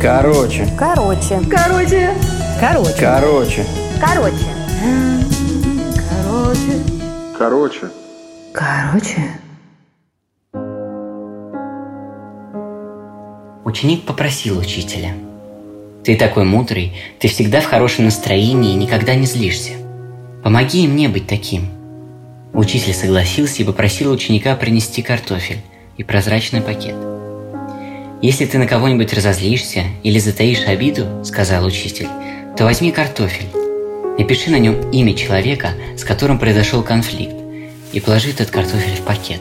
Короче. Короче. Короче. Короче. Короче. Короче. Короче. Короче. Короче. Ученик попросил учителя. «Ты такой мудрый, ты всегда в хорошем настроении и никогда не злишься. Помоги и мне быть таким». Учитель согласился и попросил ученика принести картофель и прозрачный пакет. «Если ты на кого-нибудь разозлишься или затаишь обиду, — сказал учитель, — то возьми картофель, напиши на нем имя человека, с которым произошел конфликт, и положи этот картофель в пакет».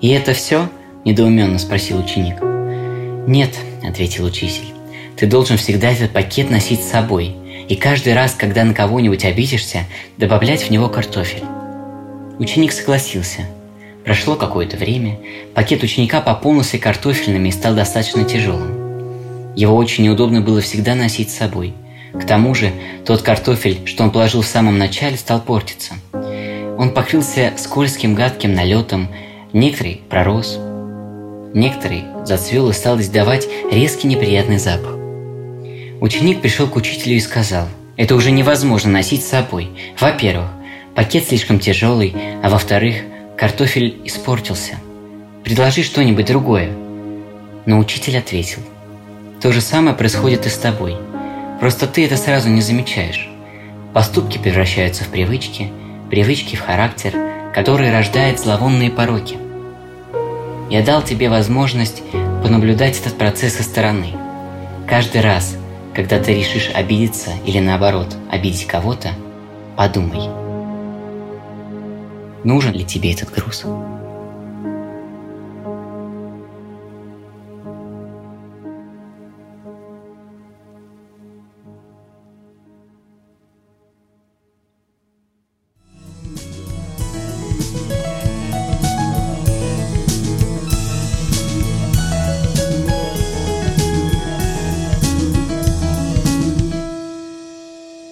«И это все?» – недоуменно спросил ученик. «Нет», – ответил учитель. «Ты должен всегда этот пакет носить с собой, и каждый раз, когда на кого-нибудь обидишься, добавлять в него картофель». Ученик согласился. Прошло какое-то время, пакет ученика пополнился картофельными и стал достаточно тяжелым. Его очень неудобно было всегда носить с собой. К тому же, тот картофель, что он положил в самом начале, стал портиться. Он покрылся скользким гадким налетом, некоторый пророс, некоторый зацвел и стал издавать резкий неприятный запах. Ученик пришел к учителю и сказал, это уже невозможно носить с собой. Во-первых, пакет слишком тяжелый, а во-вторых, картофель испортился. Предложи что-нибудь другое. Но учитель ответил, то же самое происходит и с тобой. Просто ты это сразу не замечаешь. Поступки превращаются в привычки, привычки в характер, который рождает зловонные пороки. Я дал тебе возможность понаблюдать этот процесс со стороны. Каждый раз, когда ты решишь обидеться или наоборот обидеть кого-то, подумай, нужен ли тебе этот груз.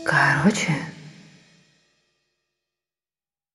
Короче.